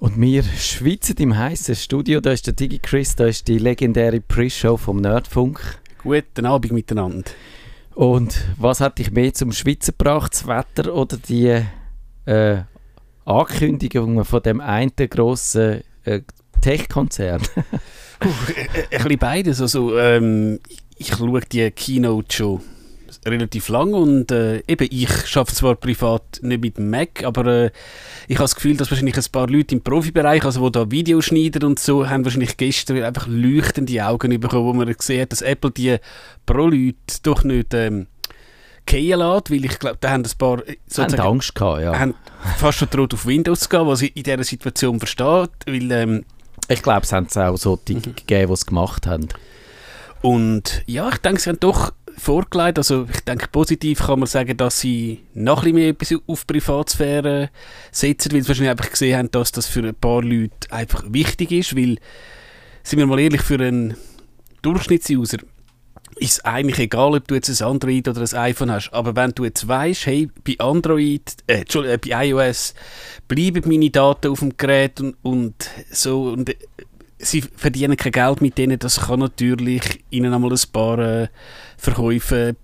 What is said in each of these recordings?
Und wir schwitzen im heißen Studio. Da ist der Digi Chris, da ist die legendäre Pre-Show vom Nerdfunk. Guten Abend miteinander. Und was hat dich mehr zum Schwitzen gebracht, das Wetter oder die äh, Ankündigungen von dem einen grossen äh, Tech-Konzern? uh, ein bisschen beides. Also, ähm, ich schaue die Keynote schon relativ lang und äh, eben, ich arbeite zwar privat nicht mit dem Mac, aber äh, ich habe das Gefühl, dass wahrscheinlich ein paar Leute im Profibereich, also wo da Videoschneider und so, haben wahrscheinlich gestern einfach leuchtende Augen bekommen, wo man gesehen hat, dass Apple die Pro-Leute doch nicht ähm, gehen lässt, weil ich glaube, da haben ein paar äh, sozusagen, haben Angst gehabt, ja. haben fast schon droht auf Windows gehen, was ich in dieser Situation verstehe, weil ähm, ich glaube, es haben es auch so die mhm. gegeben, die es gemacht haben. Und ja, ich denke, sie haben doch vorgelegt. Also ich denke, positiv kann man sagen, dass sie noch ein mehr auf Privatsphäre setzen, weil sie wahrscheinlich einfach gesehen haben, dass das für ein paar Leute einfach wichtig ist, weil, sind wir mal ehrlich, für einen Durchschnittsuser ist es eigentlich egal, ob du jetzt ein Android oder ein iPhone hast, aber wenn du jetzt weißt, hey, bei Android, äh, äh, bei iOS bleiben meine Daten auf dem Gerät und, und so und sie verdienen kein Geld mit denen, das kann natürlich ihnen einmal ein paar äh, Verkäufe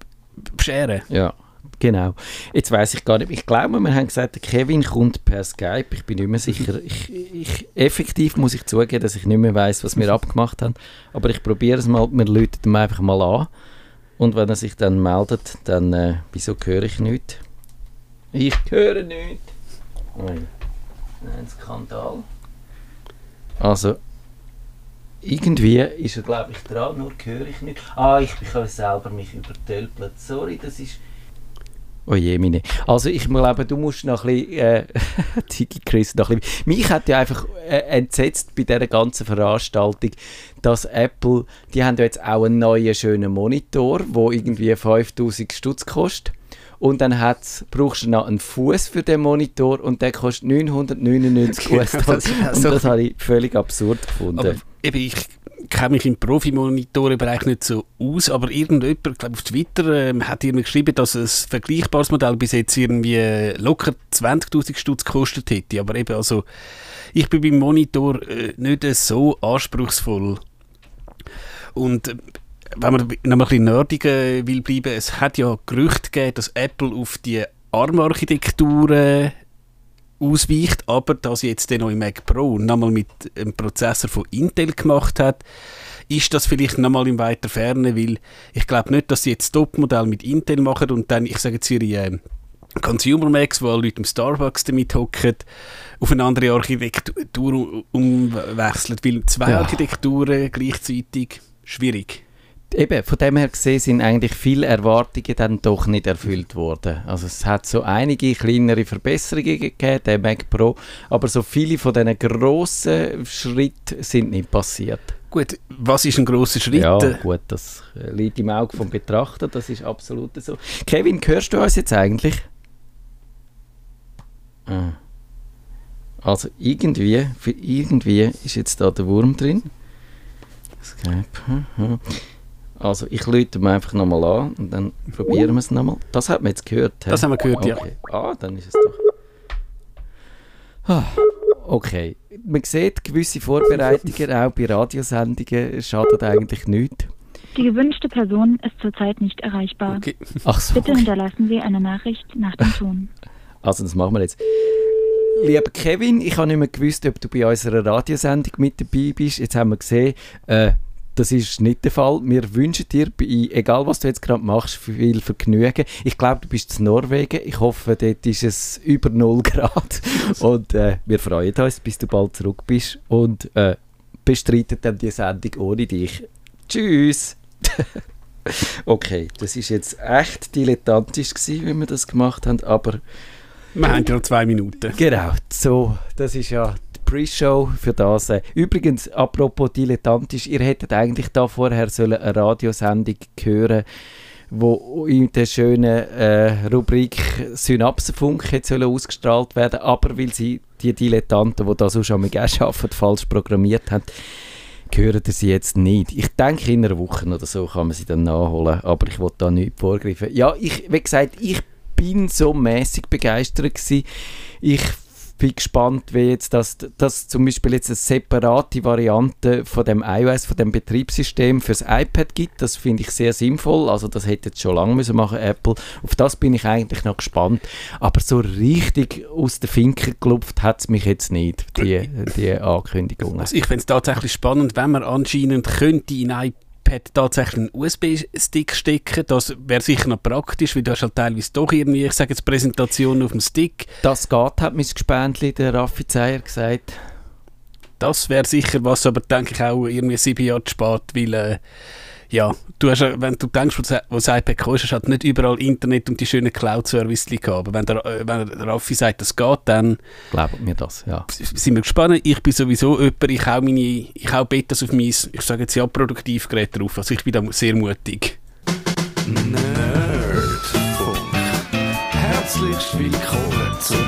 bescheren. Ja, genau. Jetzt weiß ich gar nicht, ich glaube, wir haben gesagt, Kevin kommt per Skype, ich bin nicht mehr sicher. Ich, ich, effektiv muss ich zugeben, dass ich nicht mehr weiß, was wir abgemacht haben, aber ich probiere es mal, wir läuten ihn einfach mal an und wenn er sich dann meldet, dann, äh, wieso höre ich nichts? Ich höre nichts. Nein, ein Skandal. Also, irgendwie ist er, glaube ich, dran, nur höre ich nicht. Ah, ich kann selber mich übertölpeln. Sorry, das ist... Oh je, meine. Also ich glaube, du musst noch ein bisschen, äh, Chris, noch ein bisschen, mich hat ja einfach äh, entsetzt bei dieser ganzen Veranstaltung, dass Apple, die haben ja jetzt auch einen neuen schönen Monitor, der irgendwie 5000 Stutz kostet und dann hat's, brauchst du noch einen Fuß für den Monitor und der kostet 999 US-Dollar. und das habe ich völlig absurd gefunden. Aber eben, ich kenne mich im Profimonitorenbereich nicht so aus, aber irgendjemand, glaube auf Twitter, ähm, hat irgendwie geschrieben, dass ein vergleichbares Modell bis jetzt irgendwie locker 20'000 Stutz gekostet hätte. Aber eben, also, ich bin beim Monitor äh, nicht so anspruchsvoll. Und äh, wenn man noch ein bisschen nerdiger will bleiben, es hat ja Gerüchte gegeben, dass Apple auf die ARM-Architektur äh, ausweicht, aber dass jetzt den neuen Mac Pro nochmal mit einem Prozessor von Intel gemacht hat, ist das vielleicht nochmal in weiter Ferne, weil ich glaube nicht, dass sie jetzt Top-Modell mit Intel machen und dann, ich sage jetzt ihre äh, Consumer Macs, wo Leute im Starbucks damit hocken, auf eine andere Architektur umwechseln, weil zwei ja. Architekturen gleichzeitig schwierig eben, von dem her gesehen sind eigentlich viele Erwartungen dann doch nicht erfüllt worden. Also es hat so einige kleinere Verbesserungen gegeben, der Mac Pro, aber so viele von diesen grossen Schritten sind nicht passiert. Gut, was ist ein grosser Schritt? Ja, gut, das liegt im Auge vom Betrachter, das ist absolut so. Kevin, hörst du uns jetzt eigentlich? Ah. Also irgendwie, für irgendwie ist jetzt da der Wurm drin. Skype. Also ich lüte mir einfach nochmal an und dann probieren wir es nochmal. Das hat man jetzt gehört. He? Das haben wir gehört, okay. ja. Ah, dann ist es doch. Ah, okay. Man sieht gewisse Vorbereitungen auch bei Radiosendungen schadet eigentlich nichts. Die gewünschte Person ist zurzeit nicht erreichbar. Okay. Ach so, Bitte okay. hinterlassen Sie eine Nachricht nach dem Ton. Also das machen wir jetzt. Lieber Kevin, ich habe nicht mehr gewusst, ob du bei unserer Radiosendung mit dabei bist. Jetzt haben wir gesehen, äh, das ist nicht der Fall. Wir wünschen dir, egal was du jetzt gerade machst, viel Vergnügen. Ich glaube, du bist in Norwegen. Ich hoffe, dort ist es über 0 Grad. Und äh, wir freuen uns, bis du bald zurück bist. Und äh, bestreiten dann die Sendung ohne dich. Tschüss! okay, das ist jetzt echt dilettantisch gewesen, wie wir das gemacht haben, aber... Wir haben ja noch zwei Minuten. Genau, so, das ist ja Pre-Show für das. Äh, übrigens, apropos dilettantisch, ihr hättet eigentlich da vorher sollen eine Radiosendung hören wo in der schönen äh, Rubrik Synapsenfunk hätte ausgestrahlt werden aber weil sie die Dilettanten, die da so schon mal arbeiten, falsch programmiert haben, hören sie jetzt nicht. Ich denke, in einer Woche oder so kann man sie dann nachholen, aber ich wollte da nicht vorgreifen. Ja, ich, wie gesagt, ich bin so mäßig begeistert gewesen. Ich bin gespannt, wie jetzt das, das zum Beispiel jetzt eine separate Variante von dem iOS, von dem Betriebssystem fürs iPad gibt. Das finde ich sehr sinnvoll. Also das hätte jetzt schon lange müssen machen Apple. Auf das bin ich eigentlich noch gespannt. Aber so richtig aus der Finke gelupft hat es mich jetzt nicht, die, die Ankündigung. Also ich finde es tatsächlich spannend, wenn man anscheinend könnte in iPad iPad tatsächlich einen USB-Stick stecken. Das wäre sicher noch praktisch, weil du hast halt teilweise doch irgendwie, ich sage jetzt Präsentation auf dem Stick. Das geht, hat mein Gespendli, der Raffi Zeyer, gesagt. Das wäre sicher was, aber denke ich auch irgendwie sieben Jahre zu spät, weil äh, ja, du hast, wenn du denkst, wo das iPad kostet, hast halt nicht überall Internet und die schönen Cloud-Services gehabt. Aber wenn der, äh, wenn der Raffi sagt, das geht, dann... Glaubt mir das, ja. Sind wir gespannt. Ich bin sowieso jemand, ich hau, meine, ich hau Betas auf mein, ich sage jetzt ja, Produktivgerät drauf. Also ich bin da sehr mutig. Nerdfunk. Herzlich willkommen zum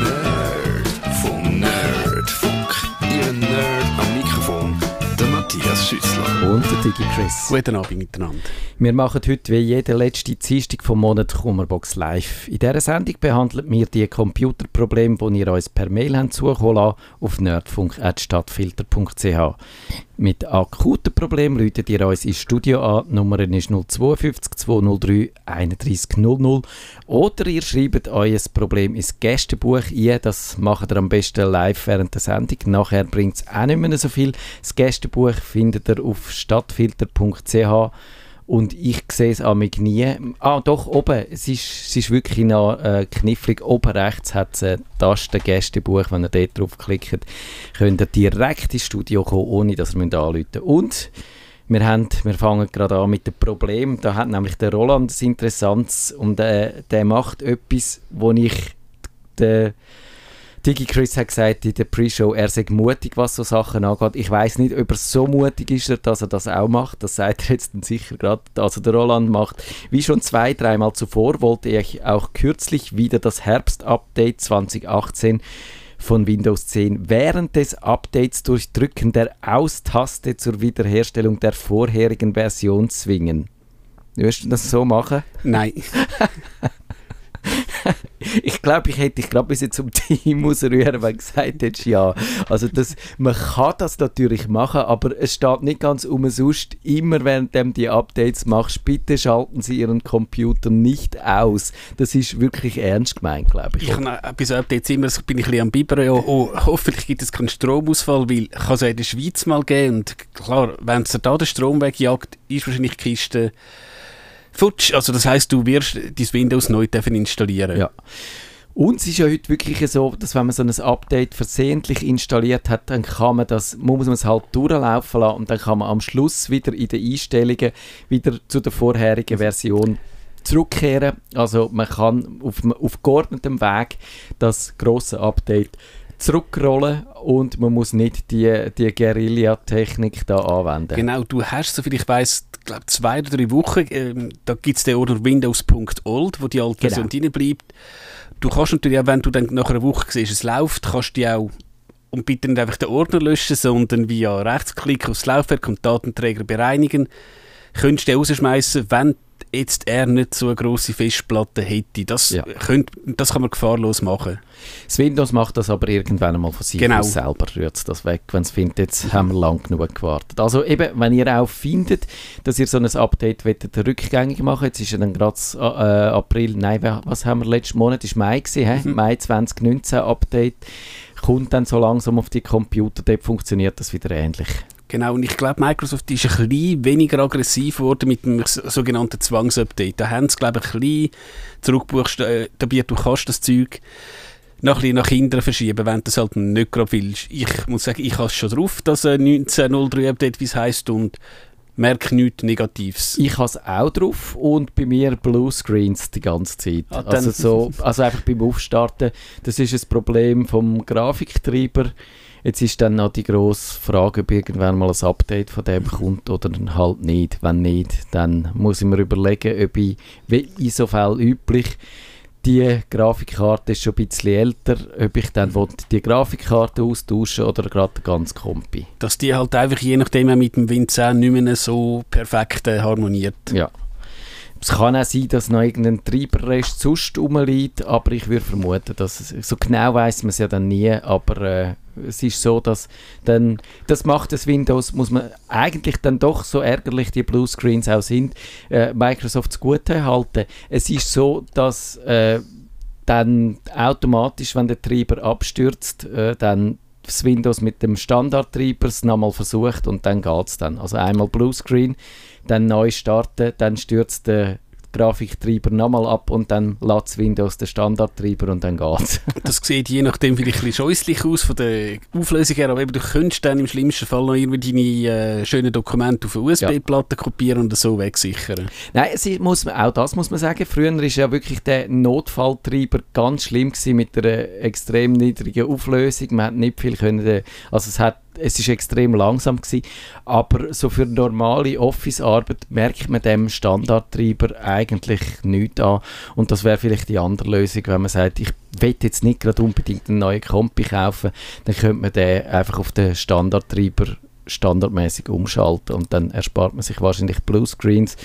Nerdfunk. Nerdfunk. Ihr Nerd am Mikrofon, der Matthias Schüssler und Digi Chris. Guten Abend miteinander. Wir machen heute wie jede letzte Dienstag vom Monat Kummerbox live. In dieser Sendung behandeln wir die Computerprobleme, die ihr uns per Mail habt zukommen lassen, auf nerdfunk.stadtfilter.ch. Mit akuten Problemen läutet ihr uns ins Studio an. Die Nummer ist 052 203 3100. Oder ihr schreibt euer Problem ins Gästebuch ein. Das macht ihr am besten live während der Sendung. Nachher bringt es auch nicht mehr so viel. Das Gästebuch findet ihr auf stadtfilter.ch und ich sehe es an mir nie. Ah, doch, oben. Es ist, es ist wirklich noch äh, knifflig. Oben rechts hat es eine Taste Gästebuch. Wenn ihr dort draufklickt, könnt ihr direkt ins Studio kommen, ohne dass ihr anrufen. Und wir, haben, wir fangen gerade an mit dem Problem. Da hat nämlich der Roland das Interessantes und äh, der macht etwas, wo ich den Digi Chris hat gesagt in der Pre-Show, er sei mutig, was so Sachen angeht. Ich weiß nicht, ob er so mutig ist, dass er das auch macht. Das sagt er jetzt dann sicher gerade. Also der Roland macht, wie schon zwei, dreimal zuvor, wollte ich auch kürzlich wieder das Herbst-Update 2018 von Windows 10 während des Updates durch Drücken der Aus-Taste zur Wiederherstellung der vorherigen Version zwingen. Würdest du das so machen? Nein. ich glaube, ich hätte dich gerade bis zum Team ausrühren, wenn du gesagt hättest, ja. Also das, man kann das natürlich machen, aber es steht nicht ganz umsonst, immer während du die Updates machst, bitte schalten Sie Ihren Computer nicht aus. Das ist wirklich ernst gemeint, glaube ich. ich kann, bei so Updates immer bin ich ein bisschen am Bibern, ja, oh, hoffentlich gibt es keinen Stromausfall, weil kann es ja in der Schweiz mal geben und klar, wenn es da den Strom wegjagt, ist wahrscheinlich die Kiste futsch. Also das heißt, du wirst dein Windows neu installieren. Ja. Und es ist ja heute wirklich so, dass wenn man so ein Update versehentlich installiert hat, dann kann man das, muss man es halt durchlaufen lassen und dann kann man am Schluss wieder in den Einstellungen wieder zu der vorherigen Version zurückkehren. Also man kann auf, auf geordnetem Weg das große Update zurückrollen und man muss nicht die, die Guerilla-Technik da anwenden. Genau, du hast, soviel ich weiß, glaube zwei oder drei Wochen, ähm, da gibt es den Ordner Windows.old, wo die alte genau. Version drin bleibt. Du kannst natürlich auch, wenn du dann nach einer Woche siehst, es läuft, kannst du auch und bitte nicht einfach den Ordner löschen, sondern via Rechtsklick aufs Laufwerk und Datenträger bereinigen, könntest du den rausschmeißen, wenn jetzt er nicht so eine grosse Festplatte hätte. Das, ja. könnt, das kann man gefahrlos machen. Das Windows macht das aber irgendwann einmal von sich genau. aus selber, rührt das weg, wenn es findet, jetzt haben wir lang genug gewartet. Also eben, wenn ihr auch findet, dass ihr so ein Update wollt, rückgängig machen jetzt ist ja dann gerade äh, April, nein, was haben wir letzten Monat, ist Mai gewesen, mhm. Mai 2019 Update, kommt dann so langsam auf die Computer, dort funktioniert das wieder ähnlich. Genau, und ich glaube, Microsoft ist ein bisschen weniger aggressiv geworden mit dem sogenannten Zwangsupdate. Da haben sie, glaube ich, ein bisschen zurückbuchstabiert, du kannst das Zeug noch ein nach hinten verschieben, wenn du das halt nicht gerade willst. Ich muss sagen, ich habe es schon drauf, das 1903 Update, wie es heisst, und merke nichts Negatives. Ich habe es auch drauf und bei mir Bluescreens die ganze Zeit. Ah, also, so, also einfach beim Aufstarten, das ist ein Problem vom Grafiktreiber. Jetzt ist dann noch die grosse Frage, ob irgendwann mal ein Update von dem kommt oder halt nicht. Wenn nicht, dann muss ich mir überlegen, ob ich, wie in so Fällen üblich, die Grafikkarte ist schon ein bisschen älter, ob ich dann will, die Grafikkarte austauschen oder gerade ganzen Kompi. Dass die halt einfach je nachdem mit dem Win 10 nicht mehr so perfekt äh, harmoniert. Ja. Es kann auch sein, dass noch irgendein Treiberrest sonst rumliegt, aber ich würde vermuten, dass es, so genau weiß man es ja dann nie, aber äh, es ist so, dass dann, das macht das Windows, muss man eigentlich dann doch so ärgerlich die Bluescreens auch sind, äh, Microsoft zugute halten. Es ist so, dass äh, dann automatisch, wenn der Treiber abstürzt, äh, dann das Windows mit dem Standardtreiber nochmal versucht und dann geht es dann. Also einmal Bluescreen, dann neu starten, dann stürzt der Grafiktreiber nochmal ab und dann lädt Windows den Standardtreiber und dann geht's. das sieht je nachdem vielleicht ein bisschen scheußlich aus von der Auflösung her, aber eben, du könntest dann im schlimmsten Fall noch irgendwie deine äh, schönen Dokumente auf eine USB-Platte ja. kopieren und so wegsichern. Nein, es muss, auch das muss man sagen. Früher war ja wirklich der Notfalltreiber ganz schlimm gewesen mit einer extrem niedrigen Auflösung. Man hat nicht viel können, also es hat es ist extrem langsam gewesen, aber so für normale Office-Arbeit merkt man dem Standardtreiber eigentlich nichts an und das wäre vielleicht die andere Lösung, wenn man sagt, ich will jetzt nicht gerade unbedingt einen neuen Kompi kaufen, dann könnte man den einfach auf den Standardtreiber standardmäßig umschalten und dann erspart man sich wahrscheinlich Bluescreens,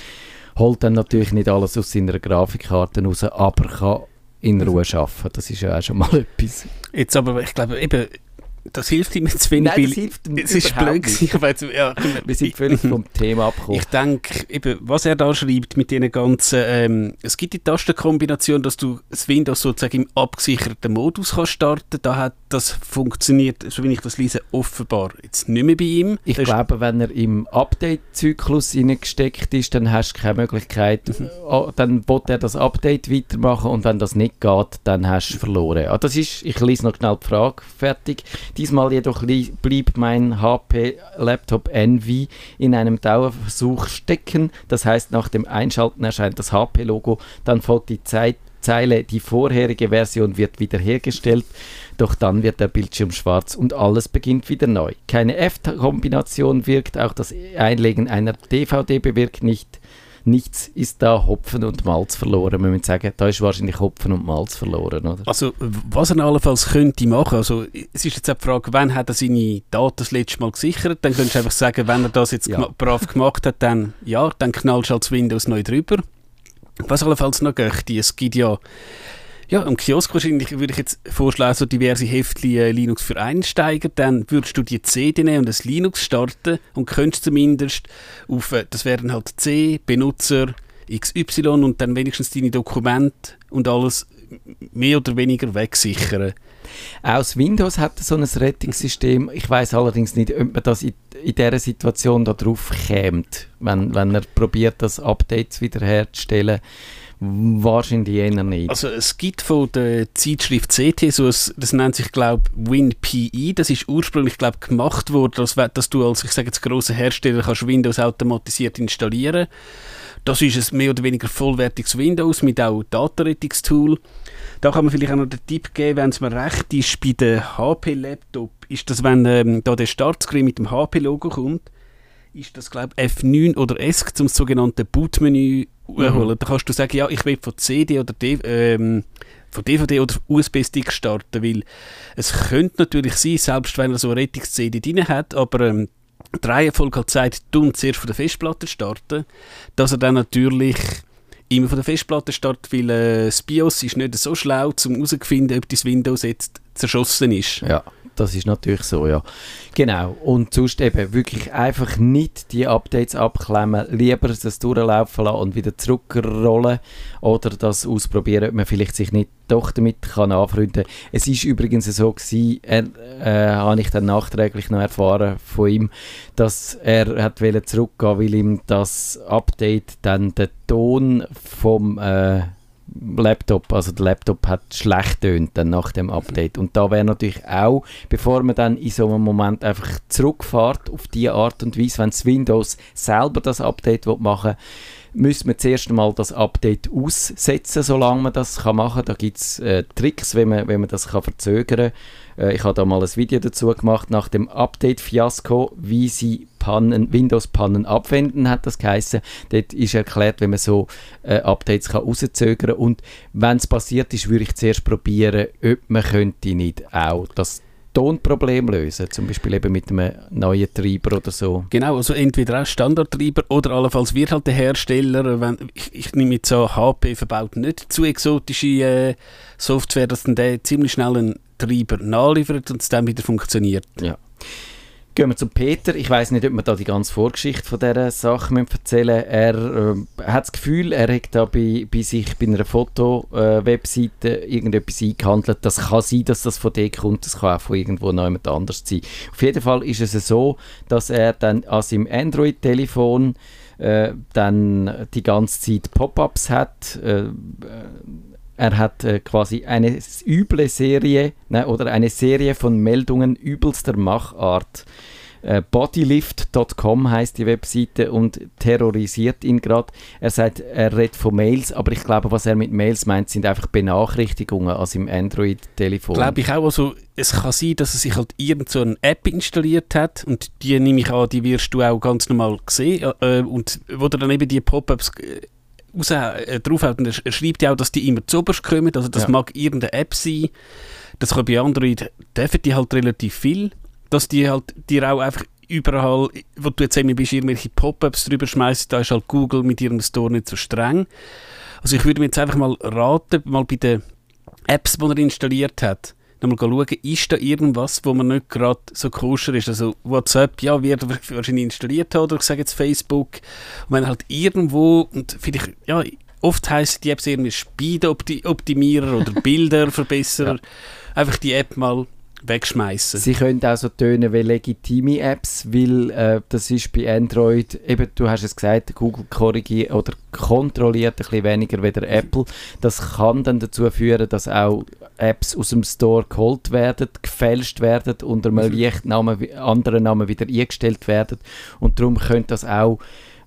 holt dann natürlich nicht alles aus seiner Grafikkarte raus, aber kann in Ruhe arbeiten. Das ist ja auch schon mal etwas. Jetzt aber, ich glaube, eben, das hilft ihm jetzt wenig, Nein, das hilft ihm es ist blöd gewesen, ja, Wir sind völlig vom Thema abgekommen. Ich denke, eben, was er da schreibt mit diesen ganzen, ähm, es gibt die Tastenkombination, dass du das Windows sozusagen im abgesicherten Modus kannst starten. Da hat das funktioniert, so wie ich das lese, offenbar jetzt nicht mehr bei ihm. Ich das glaube, wenn er im Update-Zyklus hineingesteckt ist, dann hast du keine Möglichkeit, mhm. oh, dann wird er das Update weitermachen und wenn das nicht geht, dann hast du verloren. Ah, das ist, ich lese noch schnell die Frage fertig. Diesmal jedoch blieb mein HP-Laptop Envy in einem Dauerversuch stecken. Das heißt, nach dem Einschalten erscheint das HP-Logo, dann folgt die Zeit Zeile, die vorherige Version wird wiederhergestellt, doch dann wird der Bildschirm schwarz und alles beginnt wieder neu. Keine F-Kombination wirkt, auch das Einlegen einer DVD bewirkt nicht nichts ist da Hopfen und Malz verloren. Man muss sagen, da ist wahrscheinlich Hopfen und Malz verloren, oder? Also, was er allenfalls könnte machen, also es ist jetzt auch die Frage, wann hat er seine Daten das letzte Mal gesichert? Dann könntest du einfach sagen, wenn er das jetzt ja. brav gemacht hat, dann ja, dann knallst du halt das Windows neu drüber. Was allenfalls noch geht, es gibt ja ja, am Kiosk wahrscheinlich würde ich jetzt vorschlagen, so diverse Heftchen äh, Linux für Einsteiger, dann würdest du die CD nehmen und das Linux starten und könntest zumindest auf, äh, das wären halt C, Benutzer, XY und dann wenigstens deine Dokumente und alles mehr oder weniger wegsichern. Aus Windows hat so ein Rettungssystem. Ich weiß allerdings nicht, ob man das in, dieser Situation darauf kämt, wenn, wenn er probiert, das Updates wiederherzustellen. Wahrscheinlich eher nicht. Also es gibt von der Zeitschrift CT so ein, das nennt sich glaube WinPE, das ist ursprünglich glaube gemacht worden, dass, dass du als ich sage jetzt großer Hersteller kannst Windows automatisiert installieren. Das ist ein mehr oder weniger vollwertiges Windows mit auch Datenrettungstool. Da kann man vielleicht auch noch den Tipp geben, wenn es mir recht ist, bei den HP-Laptop, ist das, wenn ähm, da der Startscreen mit dem HP-Logo kommt, ist das glaube ich F9 oder ESC zum sogenannten Bootmenü holen. Mhm. Da kannst du sagen, ja, ich will von CD oder D, ähm, von DVD oder USB-Stick starten, weil es könnte natürlich sein, selbst wenn er so eine Rettungs-CD drin hat, aber ähm, die Reihenfolge hat gesagt, du zuerst von der Festplatte starten, dass er dann natürlich immer von der Festplatte startet, weil äh, das BIOS ist nicht so schlau, um herauszufinden, ob das Windows jetzt zerschossen ist. Ja das ist natürlich so, ja. Genau. Und sonst eben wirklich einfach nicht die Updates abklemmen, lieber das durchlaufen lassen und wieder zurückrollen oder das ausprobieren, ob man vielleicht sich nicht doch damit kann anfreunden. Es ist übrigens so gewesen, äh, äh, habe ich dann nachträglich noch erfahren von ihm, dass er hat zurückgehen, weil ihm das Update dann den Ton vom äh, Laptop, also der Laptop hat schlecht tönt dann nach dem Update und da wäre natürlich auch, bevor man dann in so einem Moment einfach zurückfährt auf die Art und Weise, wenn das Windows selber das Update machen will, müsste man zuerst einmal das Update aussetzen, solange man das machen kann. Da gibt es äh, Tricks, wenn man, wenn man das kann verzögern kann. Äh, ich habe da mal ein Video dazu gemacht, nach dem Update-Fiasko, wie sie Pannen, Windows-Pannen abwenden, hat das geheißen. Dort ist erklärt, wie man so äh, Updates kann rauszögern. Und wenn es passiert ist, würde ich zuerst probieren, ob man könnte nicht auch das Tonproblem lösen, zum Beispiel eben mit einem neuen Treiber oder so. Genau, also entweder auch Standardtreiber oder allenfalls wird halt der Hersteller, wenn, ich, ich nehme jetzt so, HP verbaut nicht zu exotische äh, Software, dass dann der ziemlich schnell einen Treiber nachliefert und es dann wieder funktioniert. Ja. Gehen wir zu Peter. Ich weiß nicht, ob wir da die ganze Vorgeschichte von dieser Sache erzählen Er äh, hat das Gefühl, er hat da bei, bei sich bei einer Foto-Webseite äh, irgendetwas eingehandelt. Das kann sein, dass das von dir kommt, das kann auch von irgendwo noch jemand anders sein. Auf jeden Fall ist es so, dass er dann an seinem Android-Telefon äh, dann die ganze Zeit Pop-ups hat. Äh, er hat äh, quasi eine üble Serie ne, oder eine Serie von Meldungen übelster Machart. Äh, Bodylift.com heißt die Webseite und terrorisiert ihn gerade. Er sagt, er redet von Mails, aber ich glaube, was er mit Mails meint, sind einfach Benachrichtigungen an seinem Android-Telefon. Glaube ich auch. Also, es kann sein, dass er sich halt irgendeine so App installiert hat und die nehme ich an, die wirst du auch ganz normal sehen. Äh, und wo dann eben die Pop-ups äh, raus, äh, draufhält. Und er, schreibt ja auch, dass die immer zu oberst kommen. Also das ja. mag irgendeine App sein. Das kann bei Android, dürfen die halt relativ viel. Dass die halt dir auch einfach überall, wo du jetzt eben bist, irgendwelche Pop-Ups drüber schmeißt, da ist halt Google mit ihrem Store nicht so streng. Also ich würde mir jetzt einfach mal raten, mal bei den Apps, die er installiert hat, nochmal schauen, ist da irgendwas, wo man nicht gerade so koscher ist. Also WhatsApp, ja, wird wahrscheinlich installiert haben, oder ich sage jetzt Facebook. Und wenn halt irgendwo, und vielleicht, ja, oft heisst die Apps irgendwie Speed-Optimierer oder Bilder-Verbesserer, ja. einfach die App mal wegschmeißen. Sie können auch so tönen wie legitime Apps, weil äh, das ist bei Android, eben du hast es gesagt, Google korrigiert oder kontrolliert ein bisschen weniger wie der Apple. Das kann dann dazu führen, dass auch Apps aus dem Store geholt werden, gefälscht werden, unter einem mhm. Lichtnamen, anderen Namen wieder eingestellt werden. Und darum könnte das auch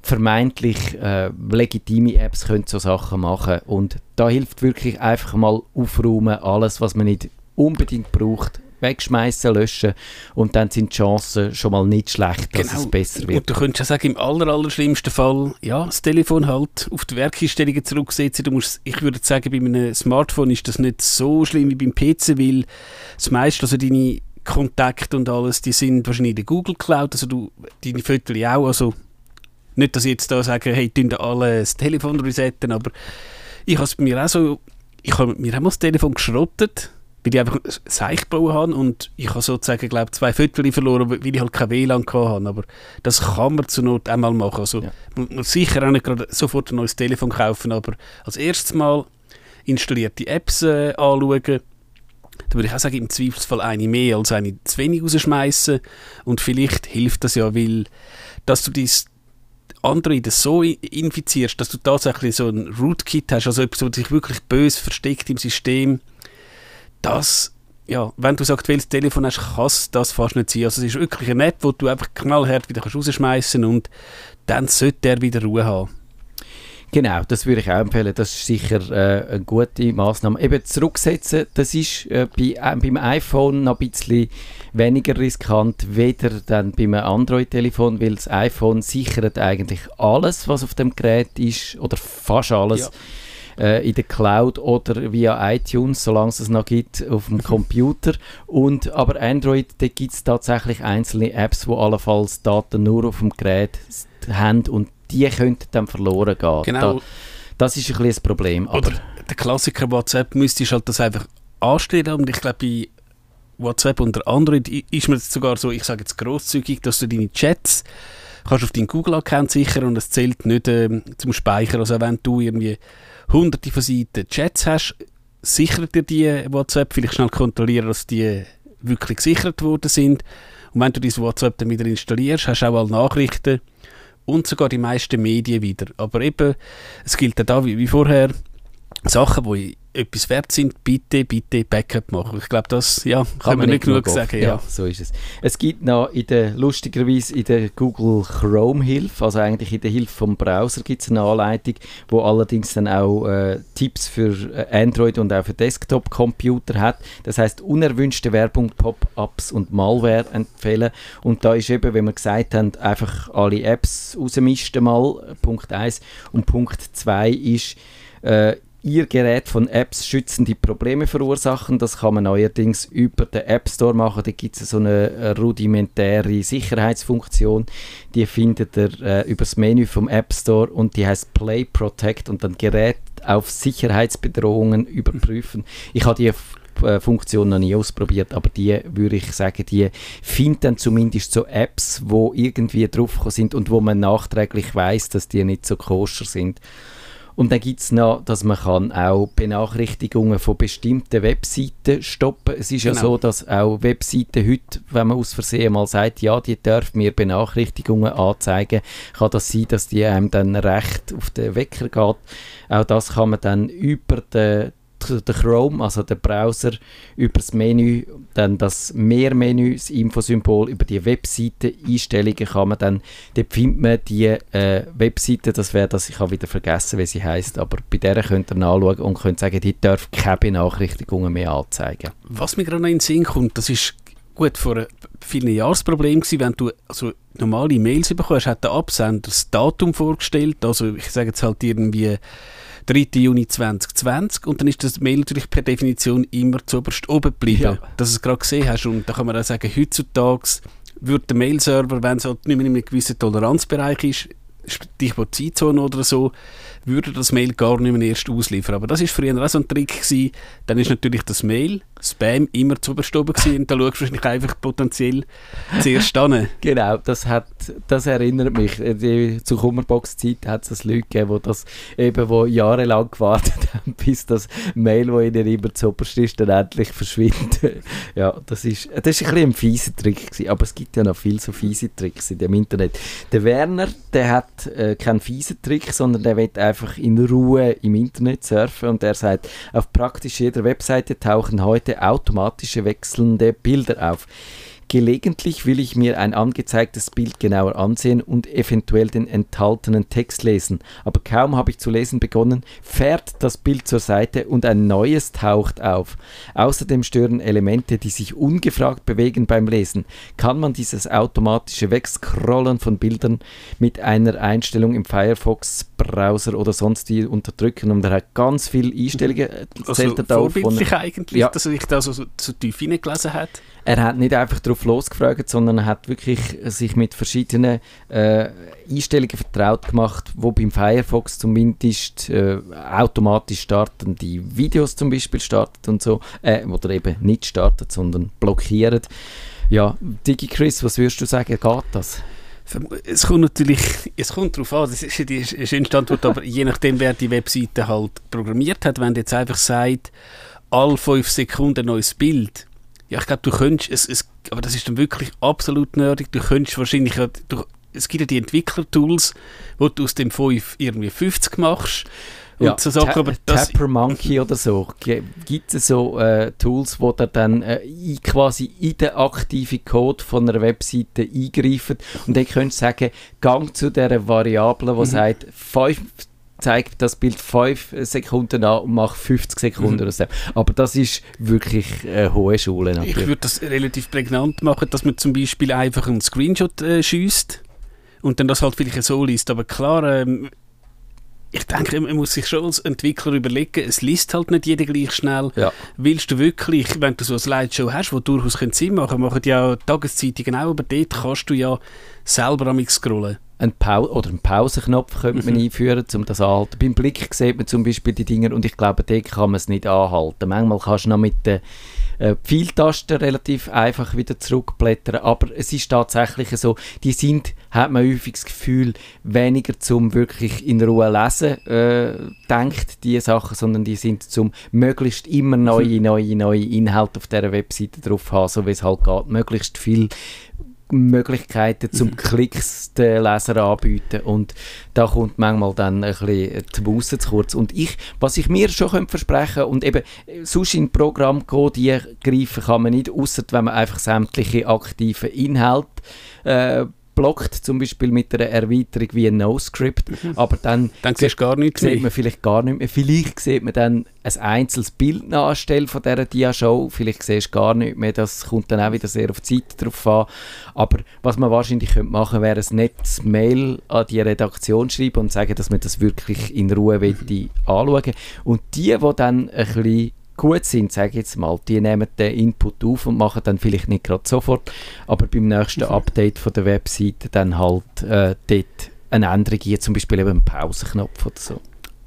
vermeintlich äh, legitime Apps können so Sachen machen. Und da hilft wirklich einfach mal aufräumen, alles was man nicht unbedingt braucht, wegschmeißen, löschen und dann sind die Chancen schon mal nicht schlecht, dass genau. es besser wird. Und du könntest ja sagen, im aller, aller schlimmsten Fall, ja, das Telefon halt auf die Werkeinstellungen zurücksetzen. Du musst, ich würde sagen, bei einem Smartphone ist das nicht so schlimm wie beim PC, weil das meiste, also deine Kontakte und alles, die sind wahrscheinlich in der Google Cloud, also du, deine Fotos auch, also nicht, dass ich jetzt da sage, hey, tun alle das Telefon resetten, aber ich habe es bei mir auch so, ich habe mir auch mal das Telefon geschrottet, weil ich einfach Seich gebaut habe und ich habe sozusagen, glaube zwei Viertel verloren, weil ich halt kein WLAN hatte. Aber das kann man zur Not einmal machen. Also, ja. man muss sicher auch nicht gerade sofort ein neues Telefon kaufen, aber als erstes Mal installierte Apps äh, anschauen. Da würde ich auch sagen, im Zweifelsfall eine mehr als eine zu wenig rausschmeißen. Und vielleicht hilft das ja, weil dass du dein Android so infizierst, dass du tatsächlich so ein Rootkit hast, also etwas, was sich wirklich böse versteckt im System, das, ja, wenn du so aktuelles Telefon hast, kann es das fast nicht sein. Also es ist wirklich eine App, wo du einfach knallhart wieder rausschmeißen und dann sollte der wieder Ruhe haben. Genau, das würde ich auch empfehlen. Das ist sicher äh, eine gute Maßnahme. Eben zurücksetzen, das ist äh, bei, äh, beim iPhone noch ein bisschen weniger riskant, weder dann beim Android-Telefon, weil das iPhone sichert eigentlich alles, was auf dem Gerät ist, oder fast alles. Ja äh, in der Cloud oder via iTunes, solange es es noch gibt, auf dem Computer. Und, aber Android, da gibt es tatsächlich einzelne Apps, wo allenfalls Daten nur auf dem Gerät haben und die könnten dann verloren gehen. Genau. Da, das ist ein bisschen das Problem. Aber oder der Klassiker WhatsApp müsstest halt das einfach anstellen und ich glaube bei WhatsApp unter Android ist mir sogar so, ich sage jetzt großzügig, dass du deine Chats kannst auf deinen Google-Account sichern und es zählt nicht ähm, zum Speichern. Also wenn du irgendwie hunderte von Seiten Chats hast, sichert dir die WhatsApp, vielleicht schnell kontrollieren, dass die wirklich gesichert worden sind. Und wenn du diese WhatsApp dann wieder installierst, hast du auch alle Nachrichten und sogar die meisten Medien wieder. Aber eben, es gilt auch da wie, wie vorher, Sachen, die etwas wert sind, bitte, bitte Backup machen. Ich glaube, das ja, kann, kann man nicht genug sagen. Ja. ja. so ist es. Es gibt noch in der, lustigerweise in der Google Chrome Hilfe, also eigentlich in der Hilfe vom Browser gibt es eine Anleitung, wo allerdings dann auch äh, Tipps für äh, Android und auch für Desktop-Computer hat. Das heißt unerwünschte Werbung, Pop-ups und Malware empfehlen. Und da ist eben, wenn wir gesagt haben, einfach alle Apps rausmisten mal, Punkt 1. Und Punkt 2 ist, äh, Ihr Gerät von Apps schützen, die Probleme verursachen. Das kann man neuerdings über den App Store machen. Da gibt es so eine rudimentäre Sicherheitsfunktion. Die findet ihr äh, über das Menü vom App Store und die heißt Play Protect und dann Gerät auf Sicherheitsbedrohungen überprüfen. Ich habe die äh, Funktion noch nie ausprobiert, aber die würde ich sagen, die finden zumindest so Apps, wo irgendwie drauf sind und wo man nachträglich weiß, dass die nicht so koscher sind. Und dann gibt es noch, dass man kann auch Benachrichtigungen von bestimmten Webseiten stoppen Es ist genau. ja so, dass auch Webseiten heute, wenn man aus Versehen mal sagt, ja, die dürfen mir Benachrichtigungen anzeigen, kann das sein, dass die einem dann recht auf den Wecker geht. Auch das kann man dann über den der Chrome, also der Browser, über das Menü, dann das Mehrmenü, das Infosymbol, über die Webseite Einstellungen kann man dann, dort findet man die äh, Webseite, das wäre das, ich habe wieder vergessen, wie sie heißt, aber bei der könnt ihr nachschauen und könnt sagen, die darf keine Benachrichtigungen mehr anzeigen. Was mir gerade noch in den Sinn kommt, das ist gut vor vielen Jahren das Problem gewesen, wenn du also normale Mails bekommst, hat der Absender das Datum vorgestellt, also ich sage jetzt halt irgendwie 3. Juni 2020 und dann ist das Mail natürlich per Definition immer zuoberst oben geblieben, ja. dass du es gerade gesehen hast und da kann man auch sagen, heutzutage wird der Mail-Server, wenn es halt nicht mehr in einem gewissen Toleranzbereich ist, Stichwort Zeitzone oder so, würde das Mail gar nicht mehr erst ausliefern. Aber das ist früher auch so ein Trick gewesen. Dann ist natürlich das Mail, Spam, immer zu oben gewesen und da schaust du wahrscheinlich einfach potenziell zuerst an. Genau, das, hat, das erinnert mich. Die, zur Kummerbox-Zeit hat es Leute gegeben, die das eben, wo jahrelang gewartet haben, bis das Mail, das ihnen immer zu oberst ist, dann endlich verschwindet. ja, das ist, das ist ein bisschen ein fieser Trick gewesen. Aber es gibt ja noch viele so fiese Tricks in dem Internet. Der Werner, der hat äh, keinen fiesen Trick, sondern der will einfach in Ruhe im Internet surfen und er sagt, auf praktisch jeder Webseite tauchen heute automatische wechselnde Bilder auf. Gelegentlich will ich mir ein angezeigtes Bild genauer ansehen und eventuell den enthaltenen Text lesen, aber kaum habe ich zu lesen begonnen, fährt das Bild zur Seite und ein neues taucht auf. Außerdem stören Elemente, die sich ungefragt bewegen beim Lesen. Kann man dieses automatische Wegscrollen von Bildern mit einer Einstellung im Firefox Browser oder sonst wie unterdrücken und er hat ganz viele Einstellungen. Also da vorbildlich von, eigentlich, ja. dass er sich da so, so tief hineingelesen hat? Er hat nicht einfach darauf losgefragt, sondern er hat wirklich sich mit verschiedenen äh, Einstellungen vertraut gemacht, wo beim Firefox zumindest äh, automatisch starten, die Videos zum Beispiel startet und so, äh, oder eben nicht startet, sondern blockiert. Ja, DigiChris, was würdest du sagen, geht das? Es kommt natürlich, es kommt darauf an, das ist die schönste Antwort, aber je nachdem, wer die Webseite halt programmiert hat, wenn jetzt einfach sagt, alle fünf Sekunden ein neues Bild, ja, ich glaube, du könntest, es, es, aber das ist dann wirklich absolut nerdig, du könntest wahrscheinlich, du, es gibt ja die Entwickler-Tools, wo du aus dem 5 irgendwie 50 machst, und ja, so Sachen, aber das Tapper Monkey oder so, gibt es so äh, Tools, wo der dann äh, quasi in den aktiven Code von einer Webseite eingreifen und dann könntest du sagen, gang zu der Variable, die mhm. sagt, 5 zeigt das Bild 5 Sekunden an und macht 50 Sekunden mhm. Aber das ist wirklich eine hohe Schule. Natürlich. Ich würde das relativ prägnant machen, dass man zum Beispiel einfach einen Screenshot äh, schießt und dann das halt vielleicht so liest. Aber klar, ähm, ich denke, man muss sich schon als Entwickler überlegen, es liest halt nicht jeder gleich schnell. Ja. Willst du wirklich, wenn du so eine Slideshow hast, wo durchaus Sinn machen machen ja Tageszeitungen auch, aber dort kannst du ja selber am scrollen. Ein Pau oder einen Pausenknopf könnte man mhm. einführen, um das anhalten. Beim Blick sieht man zum Beispiel die Dinge und ich glaube, dort kann man es nicht anhalten. Manchmal kannst du noch mit den äh, Pfeiltasten relativ einfach wieder zurückblättern, aber es ist tatsächlich so, die sind, hat man häufig das Gefühl, weniger zum wirklich in Ruhe lesen äh, denkt, die Sachen, sondern die sind zum möglichst immer neue, neue, neue Inhalte auf dieser Webseite drauf haben, so wie es halt geht, möglichst viel Möglichkeiten zum mhm. Klicks den Leser anbieten und da kommt manchmal dann ein bisschen die Busse zu kurz. Und ich, was ich mir schon versprechen und eben sonst in Programm gehen, die greifen kann man nicht, außer wenn man einfach sämtliche aktiven Inhalte äh, blockt, zum Beispiel mit einer Erweiterung wie ein NoScript, mhm. aber dann, dann siehst gar nichts sieht man vielleicht gar nicht mehr. Vielleicht sieht man dann ein einzelnes Bild nachstellen von dieser Dia-Show, vielleicht siehst du gar nicht mehr, das kommt dann auch wieder sehr auf die Zeit drauf an, aber was man wahrscheinlich könnte machen, wäre ein nettes Mail an die Redaktion schreiben und sagen, dass man das wirklich in Ruhe mhm. anschauen und die, die dann ein bisschen gut sind, sage ich jetzt mal, die nehmen den Input auf und machen dann vielleicht nicht gerade sofort, aber beim nächsten mhm. Update von der Webseite dann halt äh, dort eine Änderung, hier zum Beispiel eben einen Pausenknopf oder so.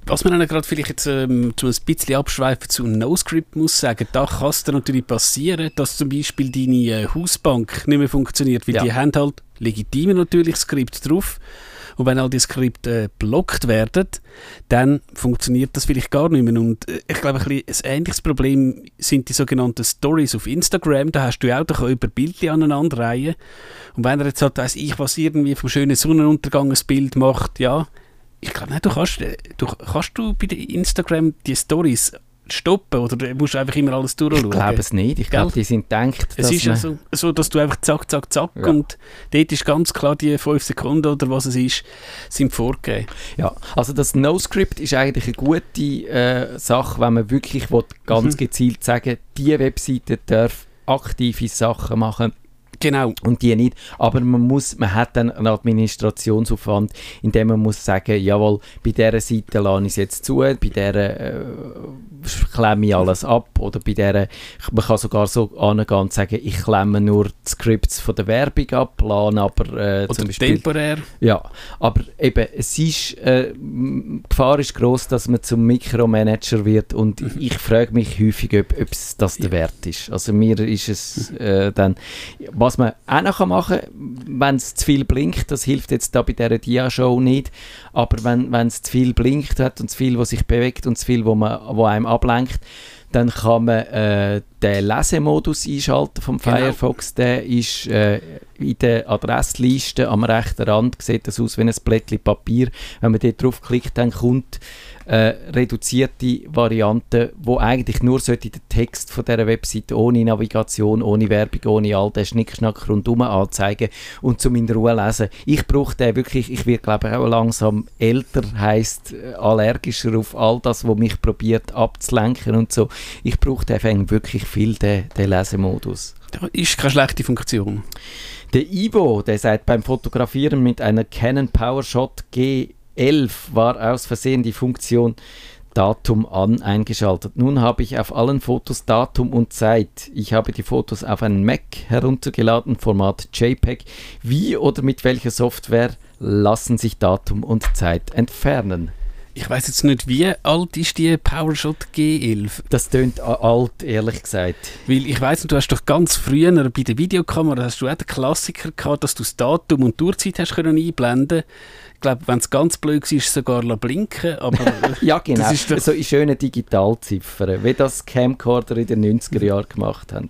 Was man dann gerade vielleicht jetzt ähm, zu ein bisschen abschweifen zu NoScript muss sagen, da kann es natürlich passieren, dass zum Beispiel deine äh, Hausbank nicht mehr funktioniert, weil ja. die haben halt legitime natürlich Skript drauf und wenn all die Skripte blockt werden, dann funktioniert das vielleicht gar nicht mehr. Und äh, ich glaube, ein, ein ähnliches Problem sind die sogenannten Stories auf Instagram. Da hast du auch, über Bilder aneinanderreihen. Und wenn er jetzt halt weiss ich, was irgendwie vom schönen Sonnenuntergang ein Bild macht, ja, ich glaube nicht, du kannst, äh, du, kannst du bei Instagram die Stories stoppen oder musst du einfach immer alles durchschauen? Ich glaube es nicht. Ich glaube, die sind gedacht, Es ist ja so, so, dass du einfach zack, zack, zack ja. und dort ist ganz klar, die 5 Sekunden oder was es ist, sind vorgegeben. Ja, also das No-Script ist eigentlich eine gute äh, Sache, wenn man wirklich will, ganz mhm. gezielt sagen die Webseite darf aktive Sachen machen Genau. Und die nicht. Aber man, muss, man hat dann einen Administrationsaufwand, indem man muss sagen, jawohl, bei dieser Seite lade ich es jetzt zu, bei dieser äh, klemme ich alles ab oder bei dieser, man kann sogar so angehen und sagen, ich klemme nur die Scripts von der Werbung ab, plane aber äh, oder zum Beispiel... temporär. Ja, aber eben, es ist, äh, die Gefahr ist groß, dass man zum Mikromanager wird und mhm. ich frage mich häufig, ob, ob es das der Wert ist. Also mir ist es äh, dann, was man auch noch machen kann, wenn es zu viel blinkt, das hilft jetzt da bei dieser Dia-Show nicht, aber wenn es zu viel blinkt hat und zu viel, was sich bewegt und zu viel, wo, man, wo einem ablenkt, dann kann man äh, den Lesemodus einschalten vom genau. Firefox. Der ist äh, in der Adressliste am rechten Rand, sieht das aus wie ein Blättchen Papier. Wenn man dort draufklickt, dann kommt äh, reduzierte Variante, wo eigentlich nur sollte den Text von dieser Webseite ohne Navigation, ohne Werbung, ohne all den Schnickschnack rundherum anzeigen und zum in Ruhe lesen. Ich brauche den wirklich, ich werde glaube ich auch langsam älter, heisst äh, allergischer auf all das, was mich probiert abzulenken und so. Ich brauche den wirklich viel, den, den Lesemodus. Das ist keine schlechte Funktion. Der Ivo, der sagt beim Fotografieren mit einer Canon PowerShot G 11 war aus Versehen die Funktion Datum an eingeschaltet. Nun habe ich auf allen Fotos Datum und Zeit. Ich habe die Fotos auf einen Mac heruntergeladen, Format JPEG. Wie oder mit welcher Software lassen sich Datum und Zeit entfernen? Ich weiß jetzt nicht, wie alt ist die PowerShot G11? Das tönt alt, ehrlich gesagt. Weil ich weiß du hast doch ganz früher bei der Videokamera hast du auch den Klassiker gehabt, dass du das Datum und die Uhrzeit hast können einblenden ich glaube, wenn es ganz blöd war, sogar blinken aber Ja, genau. Das ist so in schönen Digitalziffern, wie das Camcorder in den 90er Jahren gemacht haben.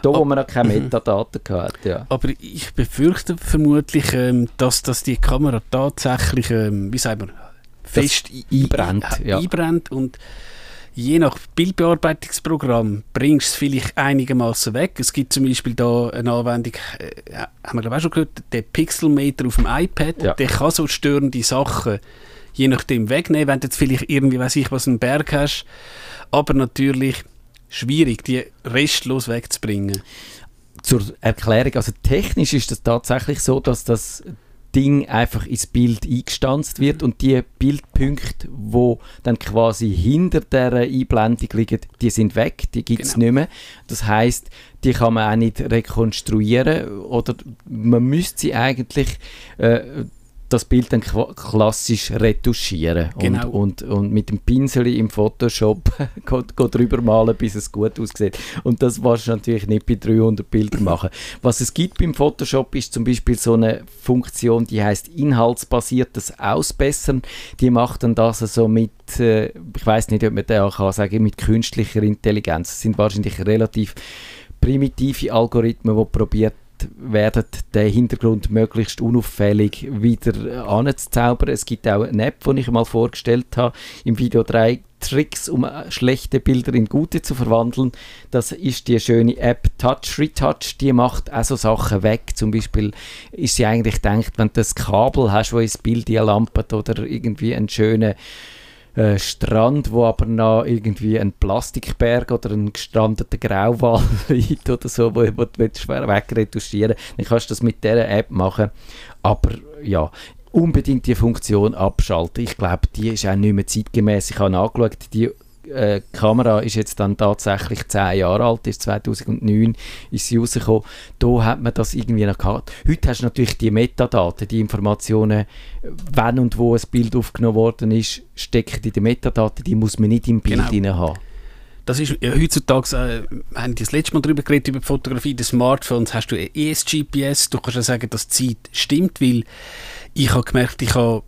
Da, wo man noch keine. Metadaten hatte, ja. Aber ich befürchte vermutlich, ähm, dass, dass die Kamera tatsächlich, ähm, wie sagen wir, fest einbrennt. Ja. einbrennt und je nach Bildbearbeitungsprogramm bringst du es vielleicht einigermaßen weg. Es gibt zum Beispiel da eine Anwendung, äh, haben wir glaube auch schon gehört, der Pixelmeter auf dem iPad, ja. der kann so störende Sachen je nachdem wegnehmen, wenn du jetzt vielleicht irgendwie, weiß ich was, einen Berg hast, aber natürlich schwierig, die restlos wegzubringen. Zur Erklärung, also technisch ist das tatsächlich so, dass das Ding einfach ins Bild eingestanzt wird und die Bildpunkte, wo dann quasi hinter der Einblendung liegen, die sind weg, die gibt es genau. nicht mehr. Das heißt, die kann man auch nicht rekonstruieren oder man müsste sie eigentlich äh, das Bild dann klassisch retuschieren genau. und, und, und mit dem Pinsel im Photoshop drüber malen, bis es gut aussieht. Und das willst du natürlich nicht bei 300 Bildern machen. Was es gibt beim Photoshop ist zum Beispiel so eine Funktion, die heißt inhaltsbasiertes Ausbessern. Die macht dann das also mit, äh, ich weiß nicht, ob man da kann sagen, mit künstlicher Intelligenz. Das sind wahrscheinlich relativ primitive Algorithmen, die probiert werden, den Hintergrund möglichst unauffällig wieder anzuzaubern. Es gibt auch eine App, die ich mal vorgestellt habe, im Video 3 Tricks, um äh, schlechte Bilder in gute zu verwandeln. Das ist die schöne App Touch Retouch. Die macht auch so Sachen weg. Zum Beispiel ist sie eigentlich denkt, wenn du das Kabel hast, wo ins Bild lampert oder irgendwie einen schönen äh, Strand, wo aber noch irgendwie ein Plastikberg oder ein gestrandeter Grauwal liegt oder so, wo, wo schwer wegretuschieren dann kannst du das mit dieser App machen. Aber ja, unbedingt die Funktion abschalten. Ich glaube, die ist auch nicht mehr zeitgemäß. Ich habe nachgeschaut, die äh, Kamera ist jetzt dann tatsächlich 10 Jahre alt, ist 2009 ist sie rausgekommen. Da hat man das irgendwie noch gehabt. Heute hast du natürlich die Metadaten, die Informationen, wann und wo ein Bild aufgenommen worden ist, stecken in den Metadaten, die muss man nicht im Bild genau. haben. Das ist ja, heutzutage, äh, wir haben das letzte Mal darüber geredet, über die Fotografie des Smartphones, hast du ESGPS, du kannst ja sagen, dass die Zeit stimmt, weil ich habe gemerkt, ich habe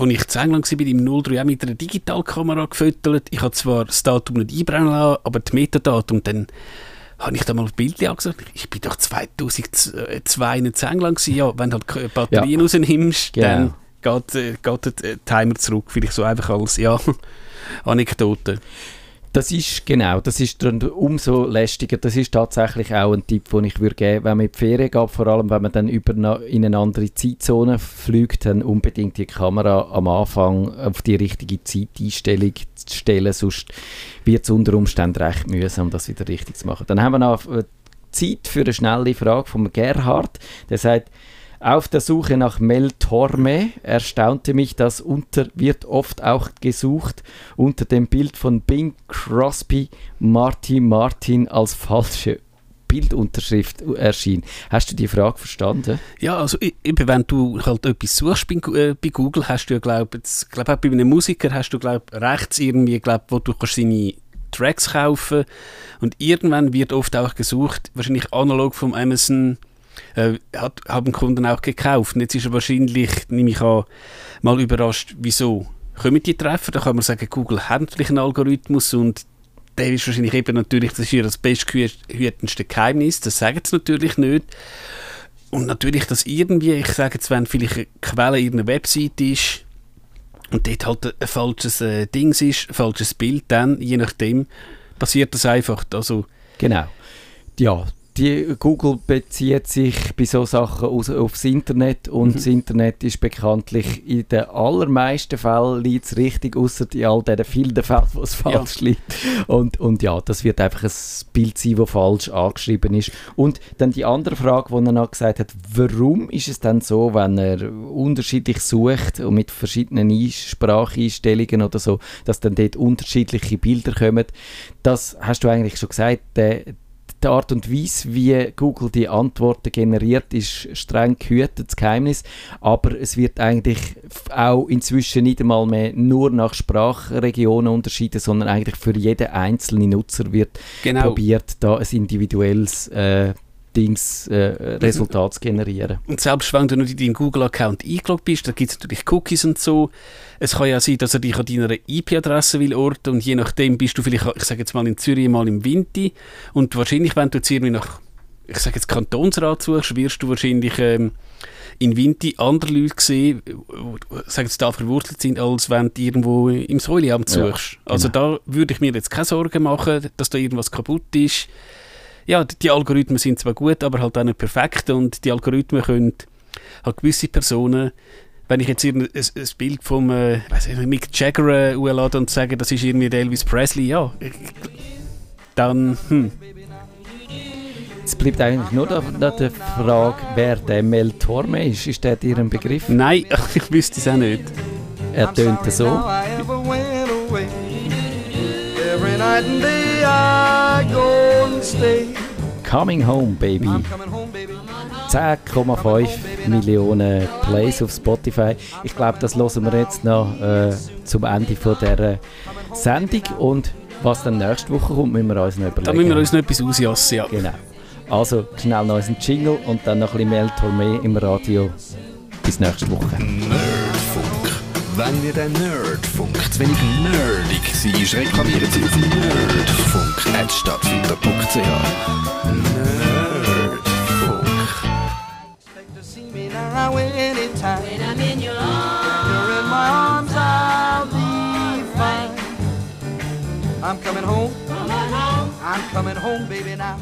als ich zu England war, im 03 auch mit einer Digitalkamera gefüttert. Ich habe zwar das Datum nicht einbrennen lassen, aber die Metadaten. dann habe ich da mal ein Bild angesagt. Ich bin doch 2002 in England gewesen. Ja, wenn du halt Batterien ja. rausnimmst, genau. dann geht, äh, geht der Timer zurück. Vielleicht so einfach als ja, Anekdote. Das ist genau, das ist dann umso lästiger. Das ist tatsächlich auch ein Tipp, den ich würde geben, wenn man in die Ferien geht, vor allem wenn man dann über in eine andere Zeitzone fliegt, dann unbedingt die Kamera am Anfang auf die richtige Zeiteinstellung zu stellen, sonst wird es unter Umständen recht mühsam, das wieder richtig zu machen. Dann haben wir noch Zeit für eine schnelle Frage von Gerhard, der sagt, auf der Suche nach Meltorme erstaunte mich, dass unter wird oft auch gesucht unter dem Bild von Bing Crosby Marty Martin als falsche Bildunterschrift erschien. Hast du die Frage verstanden? Ja, also eben, wenn du halt etwas suchst bei, äh, bei Google, hast du ja, glaube ich, glaub, bei einem Musiker hast du, glaube rechts irgendwie, glaub, wo du kannst seine Tracks kaufen und irgendwann wird oft auch gesucht, wahrscheinlich analog vom Amazon äh, hat, haben Kunden auch gekauft. Und jetzt ist er wahrscheinlich, nehme ich an, mal überrascht, wieso kommen die Treffer. Da kann man sagen, Google hat natürlich einen Algorithmus und der ist wahrscheinlich eben natürlich, das das bestgehütendste Geheimnis, das sagen sie natürlich nicht. Und natürlich, dass irgendwie, ich sage jetzt, wenn vielleicht eine Quelle in einer Website ist und dort halt ein falsches äh, Ding ist, ein falsches Bild, dann, je nachdem, passiert das einfach. Also, genau. Ja, die Google bezieht sich bei so Sachen aus, aufs Internet und mhm. das Internet ist bekanntlich in den allermeisten Fällen liegt es richtig, außer in all den vielen Fällen, wo es falsch ja. liegt. Und, und ja, das wird einfach ein Bild sein, das falsch angeschrieben ist. Und dann die andere Frage, die er noch gesagt hat, warum ist es dann so, wenn er unterschiedlich sucht und mit verschiedenen Spracheinstellungen oder so, dass dann dort unterschiedliche Bilder kommen? Das hast du eigentlich schon gesagt, der, die Art und Weise, wie Google die Antworten generiert, ist streng gehütetes Geheimnis. Aber es wird eigentlich auch inzwischen nicht einmal mehr nur nach Sprachregionen unterschieden, sondern eigentlich für jeden einzelnen Nutzer wird genau. probiert, da ein individuelles äh, Dings, äh, Resultat zu generieren. Und selbst wenn du nicht in deinen Google-Account eingeloggt bist, da gibt es natürlich Cookies und so. Es kann ja sein, dass er dich an deiner IP-Adresse will orten und je nachdem bist du vielleicht, ich sage jetzt mal in Zürich, mal im Winter und wahrscheinlich, wenn du jetzt irgendwie nach, ich sage jetzt Kantonsrat suchst, wirst du wahrscheinlich ähm, in Winter andere Leute sehen, sagen jetzt da verwurzelt sind, als wenn du irgendwo im Säuleamt suchst. Ja, also genau. Also da würde ich mir jetzt keine Sorgen machen, dass da irgendwas kaputt ist ja, die Algorithmen sind zwar gut, aber halt auch nicht perfekt und die Algorithmen können halt gewisse Personen wenn ich jetzt ein, ein, Bild vom äh, nicht, Mick Jagger äh, und sage, das ist irgendwie Elvis Presley, ja, dann, hm. Es bleibt eigentlich nur noch die Frage, wer der Mel Torme ist. Ist der dir ein Begriff? Nein, ich wüsste es auch nicht. Er tönt so. Every night and day I go. Coming Home Baby. 10,5 Millionen Plays auf Spotify. Ich glaube, das hören wir jetzt noch äh, zum Ende von dieser Sendung. Und was dann nächste Woche kommt, müssen wir uns noch überlegen. Da müssen wir uns noch etwas ausjassen, ja. Genau. Also schnell noch einen Jingle und dann noch ein bisschen mehr im Radio. Bis nächste Woche. Wenn ihr den Nerdfunk zu wenig nerdig seid, reklamieren Sie auf nerdfunk.stadtfinder.ch Nerdfunk. Expect to see me now anytime. When I'm in your arms, you're in my arms, I'll be fine. I'm coming home. I'm coming home, baby, now.